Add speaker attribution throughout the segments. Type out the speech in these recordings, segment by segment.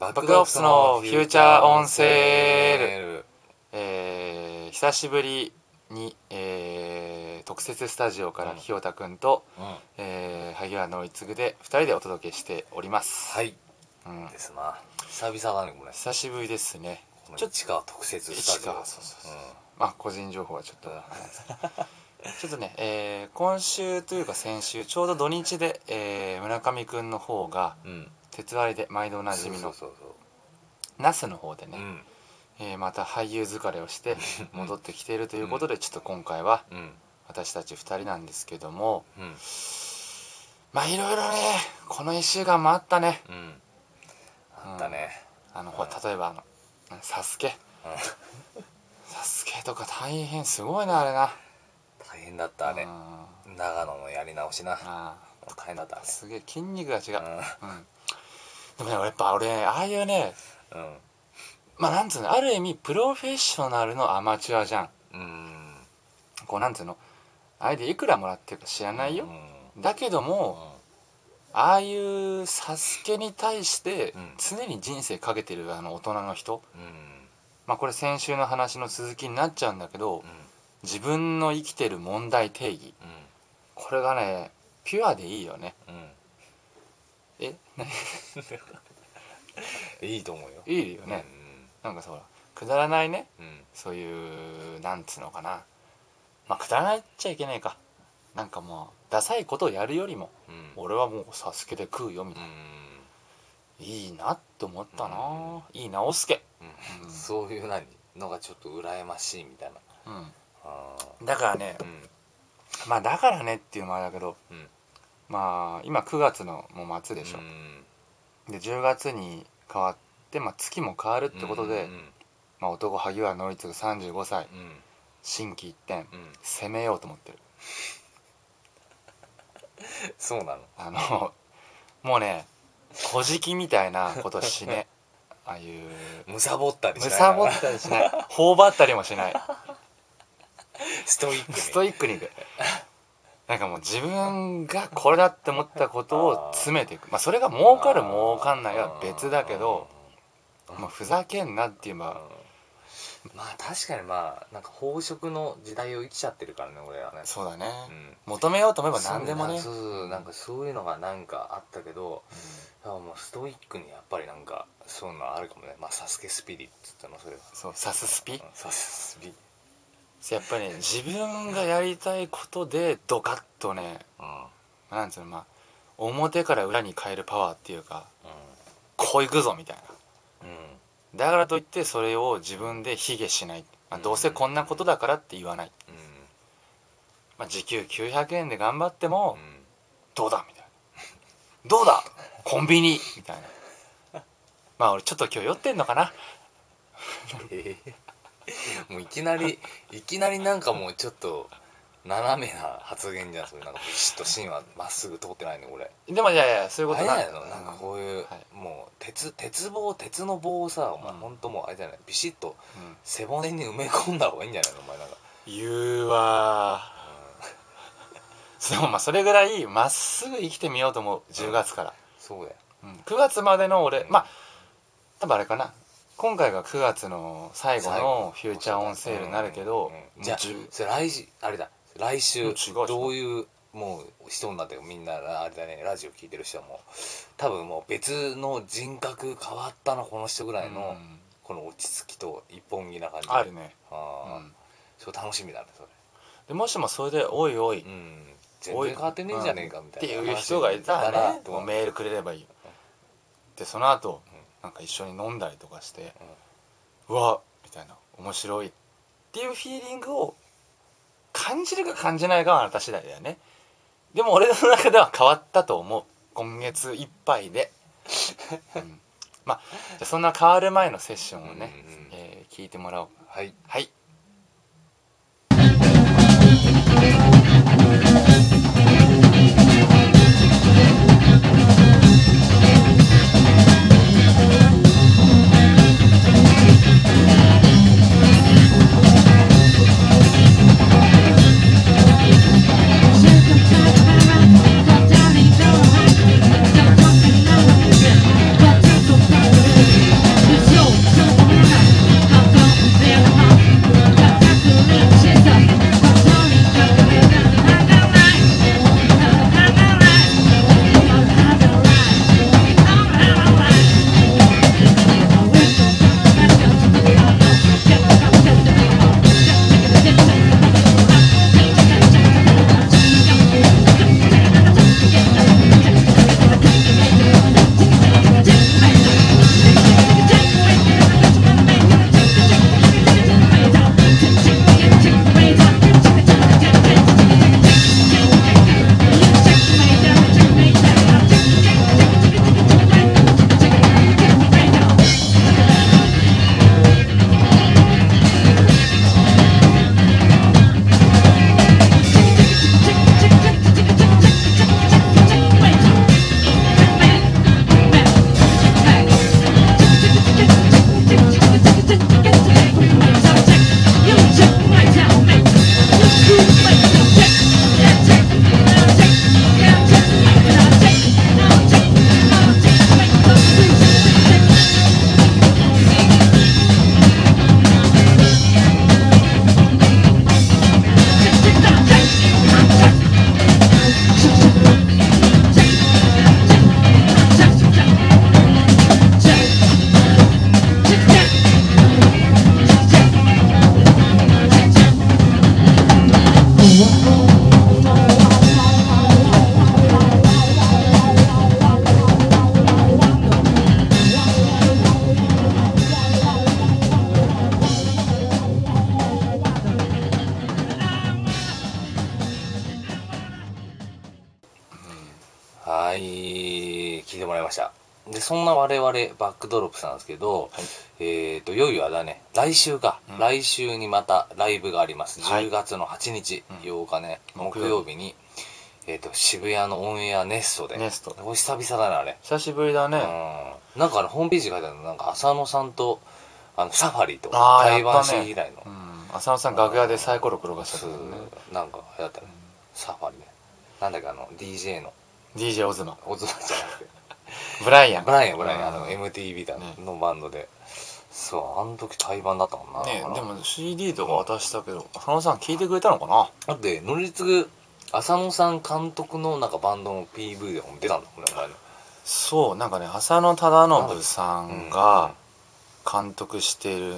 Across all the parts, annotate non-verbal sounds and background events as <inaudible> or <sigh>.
Speaker 1: バックオフィスのフューチャーオンセール、
Speaker 2: ル
Speaker 1: えー久しぶりに、えー特設スタジオから清田君と、
Speaker 2: うん。
Speaker 1: えー萩原の次で2人でお届けしております、
Speaker 2: はい。
Speaker 1: うん、
Speaker 2: ですな。久々だねこれ。
Speaker 1: 久しぶりですね。
Speaker 2: この市川特設スタジオ。
Speaker 1: そうそうそう。まあ個人情報はちょっと、<laughs> ちょっとね、えー今週というか先週ちょうど土日で、えー村上くんの方が
Speaker 2: うんうん
Speaker 1: 鉄割りで毎度おなじみの
Speaker 2: そうそうそう
Speaker 1: 那須の方でね、
Speaker 2: うん。
Speaker 1: えーまた俳優疲れをして戻ってきているということで、ちょっと今回は
Speaker 2: うん。
Speaker 1: 私たち2人なんですけども
Speaker 2: うん。
Speaker 1: まあいろいろねこの1週間もあったね。
Speaker 2: うん。あったね。
Speaker 1: あのほら例えばあの「サスケ。<laughs> サスケとか大変すごいなあれな。
Speaker 2: 大変だったあれ。
Speaker 1: うん。
Speaker 2: 長野のやり直しな。
Speaker 1: あ
Speaker 2: 大変だったあ
Speaker 1: ーすげえ筋肉が違う、
Speaker 2: れ
Speaker 1: うん、でもやっぱ俺ねああいうね
Speaker 2: うん。
Speaker 1: まあなんつうのある意味プロフェッショナルのアマチュアじゃん。
Speaker 2: うん。
Speaker 1: こうなんつうのあれでいくらもらってるか知らないよ、
Speaker 2: うん。
Speaker 1: だけども、ああいうサスケに対して
Speaker 2: うん。
Speaker 1: 常に人生かけてるあの大人の人。
Speaker 2: うん。うん
Speaker 1: まあこれ先週の話の続きになっちゃうんだけど自分の生きてる問題定義。これがねピュアでいいよね。
Speaker 2: うんうん
Speaker 1: え？<laughs>
Speaker 2: いいと思うよ。
Speaker 1: いいよね、なんかそうくだらないね。
Speaker 2: うん。うん
Speaker 1: そういうなんつうのかな。まあくだらないっちゃいけないか。なんかもうダサいことをやるよりも
Speaker 2: うん。
Speaker 1: 俺はもうサスケで食うよみたいな、
Speaker 2: うん。
Speaker 1: いいなって思ったな、
Speaker 2: う
Speaker 1: いいなおすけ
Speaker 2: うん。
Speaker 1: うん。
Speaker 2: そういう何のがちょっと羨ましいみたいな。
Speaker 1: うん。
Speaker 2: あ
Speaker 1: だからねまあだからねっていうのもあれだけど
Speaker 2: うん
Speaker 1: まあ今9月のもう末でしょ、
Speaker 2: うん。
Speaker 1: で10月に変わって、まあ、月も変わるってことで、
Speaker 2: うん
Speaker 1: まあ、男萩原紀次35歳。
Speaker 2: うん。
Speaker 1: 心機一転
Speaker 2: うん。
Speaker 1: 攻めようと思ってる。<laughs>
Speaker 2: そうなの？
Speaker 1: あのもうね小じみたいなことしね。<laughs> ああいう。
Speaker 2: むさぼったりし
Speaker 1: む
Speaker 2: な。い
Speaker 1: さぼったりしない。頬張ったりもしない。<laughs>
Speaker 2: ストイックに。
Speaker 1: ストイックにいくなんかもう自分がこれだって思ったことを詰めていく。まあそれが儲かる儲かんないは別だけどまあふざけんなって言えば
Speaker 2: うん。まあ確かにまあなんか飽食の時代を生きちゃってるからね俺はね。
Speaker 1: そうだね。
Speaker 2: うん。
Speaker 1: 求めようと思えば何でもね。
Speaker 2: そうそうなんかそういうのがなんかあったけど、いやもうストイックにやっぱりなんかそういうのあるかもね。まあサスケスピリッツってのそれは。
Speaker 1: そうサススピ？
Speaker 2: うんサススピ
Speaker 1: やっぱりね自分がやりたいことでドカッとね
Speaker 2: うん。
Speaker 1: なんつうのまあ表から裏に変えるパワーっていうか
Speaker 2: う
Speaker 1: こういくぞみたいな。ん
Speaker 2: うん。
Speaker 1: だからといってそれを自分で卑下しない、まあ、どうせこんなことだからって言わない、まあ、時給900円で頑張っても
Speaker 2: うん。
Speaker 1: どうだみたいな。どうだ？コンビニみたいな。まあ俺ちょっと今日酔ってんのかな。<laughs>
Speaker 2: ええもういきなりいきなりなんかもうちょっと斜めな発言じゃんそれなんかビシッと芯はまっすぐ通ってないね俺。
Speaker 1: でもいやいやそういう
Speaker 2: あ
Speaker 1: こと
Speaker 2: な。いのなんかこういう、
Speaker 1: はい。
Speaker 2: もう鉄鉄棒鉄の棒をさお前、
Speaker 1: うん。
Speaker 2: ほんともうあれじゃない？ビシッと
Speaker 1: うん。
Speaker 2: 背骨に埋め込んだ方がいいんじゃないの？お前なんか、
Speaker 1: 言うわでもまあそれぐらいまっすぐ生きてみようと思う。10月から、
Speaker 2: そうだよ。
Speaker 1: うん。9月までの俺まあ多分あれかな今回が9月の最後のフューチャーオンセールになるけど、
Speaker 2: じゃあ
Speaker 1: 10
Speaker 2: それ来週あれだ。来週どういうもう人になってるみんなあれだね。ラジオ聞いてる人はもう多分もう別の人格変わったのこの人ぐらいの、
Speaker 1: うん。
Speaker 2: この落ち着きと一本気な感じ
Speaker 1: あるね、う
Speaker 2: ああ、
Speaker 1: ん、
Speaker 2: そう楽しみだねそれ。
Speaker 1: でもしもそれで「おいおい」
Speaker 2: うん。全然変わってねえじゃねえかみたいな。
Speaker 1: っていう人がいたらね。
Speaker 2: と
Speaker 1: もうメールくれればいい。よでその後なんか一緒に飲んだりとかしてうわみたいな面白いっていうフィーリングを感じるか感じないかはあなた次第だよね。でも俺の中では変わったと思う。今月いっぱいで、うん。まあじゃあそんな変わる前のセッションをね、
Speaker 2: うんうん。
Speaker 1: えー聞いてもらおう。
Speaker 2: はい。
Speaker 1: はい「
Speaker 2: そんな我々バックドロップさんですけど、
Speaker 1: はい。
Speaker 2: えっ、といよいよあれだね。来週か、
Speaker 1: うん。
Speaker 2: 来週にまたライブがあります。
Speaker 1: はい。
Speaker 2: 10月の8日、
Speaker 1: うん。
Speaker 2: 8日ね。木
Speaker 1: 木
Speaker 2: 曜日に、えっと渋谷のオンエアネストで。
Speaker 1: ネスト
Speaker 2: これ久々だねあれ。
Speaker 1: 久しぶりだね、
Speaker 2: うん。なんかあのホームページ書いてあるのなんか浅野さんとあのサファリと台湾
Speaker 1: やったね。
Speaker 2: 市以来の、
Speaker 1: うん、浅野さん楽屋でサイコロ転がしたね。
Speaker 2: なんかあれだったね、サファリねなんだっけあの DJ の。
Speaker 1: DJ オズマ
Speaker 2: オズマじゃなくて
Speaker 1: ブライアン。
Speaker 2: ブライアンブライアン。あの
Speaker 1: ね
Speaker 2: MTV だ
Speaker 1: ね。
Speaker 2: のバンドで、そうあの時対バンだったもんな
Speaker 1: ねでも CD とか渡したけど浅野さん聞いてくれたのかな？
Speaker 2: だって乗り継ぐ浅野さん監督のなんかバンドの PV でも出たんだこれ前の。
Speaker 1: そうなんかね浅野忠信さんが監督している、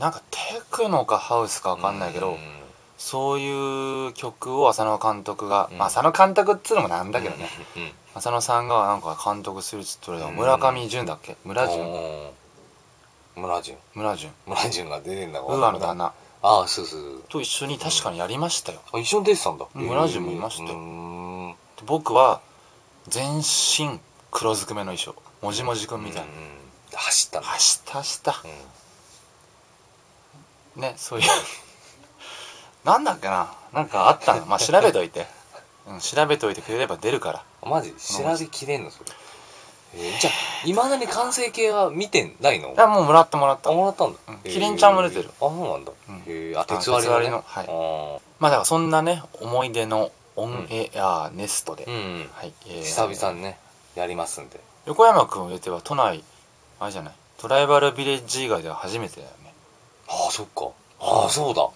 Speaker 1: なんかテクノかハウスか分かんないけど、
Speaker 2: うん
Speaker 1: そういう曲を浅野監督が、
Speaker 2: うん。
Speaker 1: まあ浅野監督っつうのもなんだけどね、
Speaker 2: うん。うん
Speaker 1: 浅野さんがなんか監督するっつっとるの
Speaker 2: うん。
Speaker 1: 村上淳だっけ？村淳
Speaker 2: 村淳
Speaker 1: 村淳
Speaker 2: 村淳が出てんだ
Speaker 1: ウーアの旦那。
Speaker 2: ああそうそう
Speaker 1: と一緒に確かにやりましたよ、
Speaker 2: あ一緒に出てたんだ。
Speaker 1: うん村淳もいましたよ。
Speaker 2: うー。ん
Speaker 1: で僕は全身黒ずくめの衣装。もじもじくんみたいな、
Speaker 2: 走ったんだ。
Speaker 1: 走った走った。
Speaker 2: うん。
Speaker 1: ねそういうなんだっけな？なんかあったのまあ調べといて、<laughs> うん、調べといてくれれば出るから。
Speaker 2: マジ？調べきれんの？それ。えーじゃあいまだに完成形は見てないの？
Speaker 1: いやもうもらったもらった。
Speaker 2: あもらったんだ、
Speaker 1: うんキリンちゃんも出てる。
Speaker 2: あそうなんだ、
Speaker 1: うん。
Speaker 2: へえあ鉄割りの,、ね、
Speaker 1: りのはい。
Speaker 2: あ
Speaker 1: まあだからそんなね思い出のオンエアネストで、
Speaker 2: ーうん、
Speaker 1: はい、えー。
Speaker 2: 久々にねやりますんで。
Speaker 1: 横山君を入れては都内あれじゃない？トライバルビレッジ以外では初めてだよね。
Speaker 2: ああそっか。ああそうだ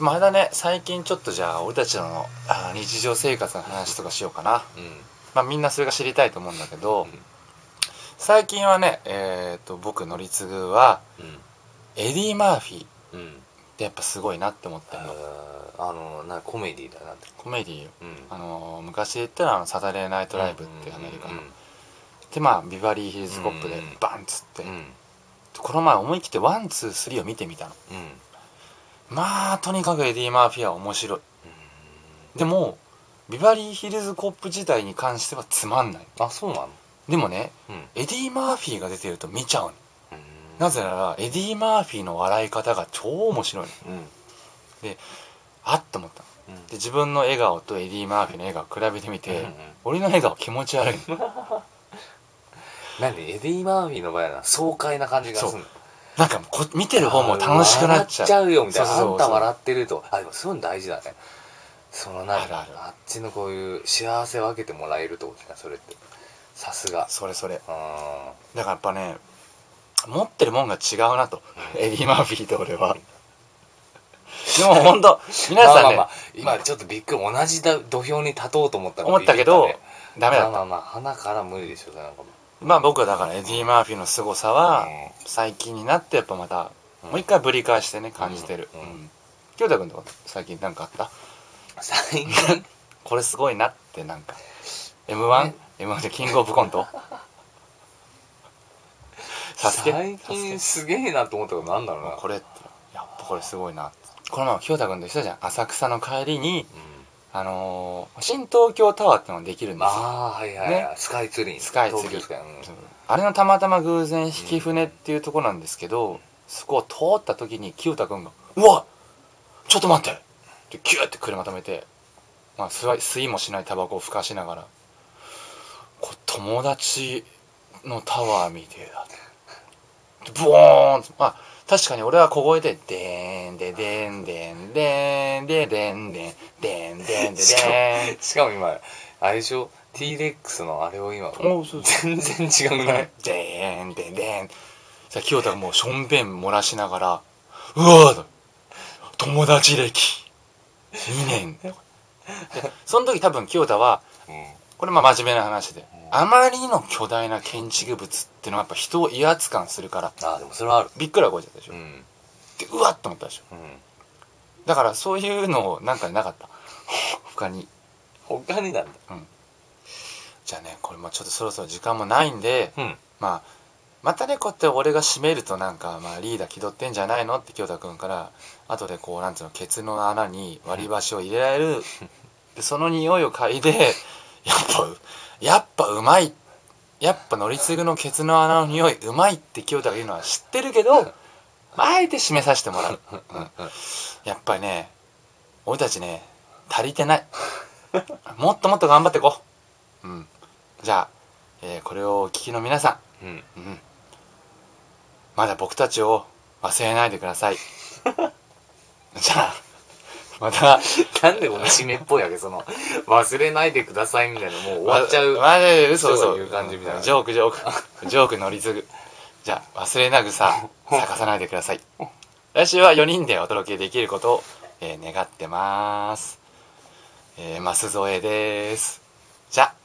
Speaker 1: まだね最近ちょっとじゃあ俺たちの日常生活の話とかしようかな。
Speaker 2: うん。
Speaker 1: まあみんなそれが知りたいと思うんだけど、
Speaker 2: うん。
Speaker 1: 最近はねえっ、と僕乗り継ぐは
Speaker 2: うん。
Speaker 1: エディ・マーフィーっ
Speaker 2: うん。
Speaker 1: てやっぱすごいなって思って
Speaker 2: え
Speaker 1: るの、
Speaker 2: ーあのなコメディだなって。
Speaker 1: コメディー
Speaker 2: うん。
Speaker 1: あのー昔で言ったらサタデーナイトライブっていうアメリカの、
Speaker 2: うん
Speaker 1: でまあビバリーヒルズコップで
Speaker 2: うん。
Speaker 1: バンっつって、
Speaker 2: うん。
Speaker 1: この前思い切って one two three を見てみたの。
Speaker 2: うん
Speaker 1: まあとにかくエディ・マーフィーは面白い。でもビバリーヒルズコップ自体に関してはつまんない。
Speaker 2: あそうなの？
Speaker 1: でもね
Speaker 2: うん。
Speaker 1: エディ・マーフィーが出てると見ちゃうの。
Speaker 2: うん。
Speaker 1: なぜならエディ・マーフィーの笑い方が超面白いの。
Speaker 2: うん。
Speaker 1: あっと思った。の
Speaker 2: うん。
Speaker 1: で自分の笑顔とエディ・マーフィーの笑顔比べてみて、
Speaker 2: うんうん。
Speaker 1: 俺の笑顔気持ち悪いの。<laughs>
Speaker 2: なんでエディ・マーフィーの場合はな爽快な感じがするの？
Speaker 1: なんかこ見てる方も楽しくなっちゃう。
Speaker 2: 笑っちゃうよみたいな。
Speaker 1: そうそうそう。
Speaker 2: あんた笑ってると。あでもそういうの大事だね。そのなん
Speaker 1: あるある。
Speaker 2: あっちのこういう幸せ分けてもらえるってことだそれって。さすが。
Speaker 1: それそれ。
Speaker 2: うん。
Speaker 1: だからやっぱね持ってるもんが違うなと。エディ・マーフィーと俺は。でも本当皆さんね、
Speaker 2: まあまあまあ。今ちょっとびっくり同じだ土俵に立とうと思ったら
Speaker 1: 思ったけどダメだった。
Speaker 2: まあまあまあ鼻から無理でしょなんかも
Speaker 1: まあ僕はだからエディ・マーフィーの凄さは
Speaker 2: うん。
Speaker 1: 最近になってやっぱまた
Speaker 2: うん。
Speaker 1: もう一回ぶり返してね感じてる。
Speaker 2: うん。うん。
Speaker 1: うん。京太君とか最近なんかあった？
Speaker 2: 最近？<laughs>
Speaker 1: これすごいなってなんか。M1?M1 でキン？グオブコント
Speaker 2: 最近すげえなと思ったことなんだろうな
Speaker 1: これってやっぱこれすごいなこの前清田君と一緒じゃん浅草の帰りに
Speaker 2: うん
Speaker 1: あのー新東京タワーってのができるんですよ。
Speaker 2: ああはいはいはい、
Speaker 1: ね。
Speaker 2: スカイツリー。
Speaker 1: スカイツリー。
Speaker 2: うん。
Speaker 1: あれのたまたま偶然引き船っていうとこなんですけど、そこを通った時に清田君が「うわちょっと待って!」ってキューって車止めて、まあ、吸いもしないタバコをふかしながら「これ友達のタワーみてえだ」ってブオーンって。まあ確かに俺は小声で「でーんででんでんでんででんでんでんでんで
Speaker 2: しか
Speaker 1: でん
Speaker 2: もしかも今あれでしょ？T レックスのあれを今全然違くない？
Speaker 1: でーんでんでん。さあ清田がもうしょんべん漏らしながら「うわー友達歴。2年」でその時多分清田はこれまあ真面目な話であまりの巨大な建築物っていうのはやっぱ人を威圧感するから。
Speaker 2: あでもそれはある。
Speaker 1: びっくらこいちゃったでしょ、
Speaker 2: うん。
Speaker 1: でうわっと思ったでしょ？
Speaker 2: うん。
Speaker 1: だからそういうのなんかなかった？他に。
Speaker 2: 他になんだ。
Speaker 1: じゃあねこれもちょっとそろそろ時間もないんで
Speaker 2: うん。
Speaker 1: まあまたねこうやって俺が締めるとなんか、まあ、リーダー気取ってんじゃないの？って京太君から後でこうなんつうのケツの穴に割り箸を入れられる。<laughs> でその匂いを嗅いでやっぱ <laughs> やっぱうまいやっぱ乗り継ぐのケツの穴の匂いうまいって清田が言うのは知ってるけど、まあ、あえて締めさせてもらう、うん、やっぱりね俺たちね足りてない。もっともっと頑張っていこう。うん。じゃあ、えーこれをお聞きの皆さ
Speaker 2: うん
Speaker 1: ん、うん、まだ僕たちを忘れないでください。<laughs> じゃあ <laughs> また
Speaker 2: なんでこの締めっぽいわけその忘れないでくださいみたいなもう終わっちゃう
Speaker 1: まま嘘嘘。
Speaker 2: 人が言う感じみたいな。
Speaker 1: ジョークジョーク。<laughs> ジョーク乗り継ぐ。じゃあ忘れなぐさ <laughs> 咲かさないでください。来週は4人でお届けできることを、えー願ってます。えー、マスゾエです。じゃあ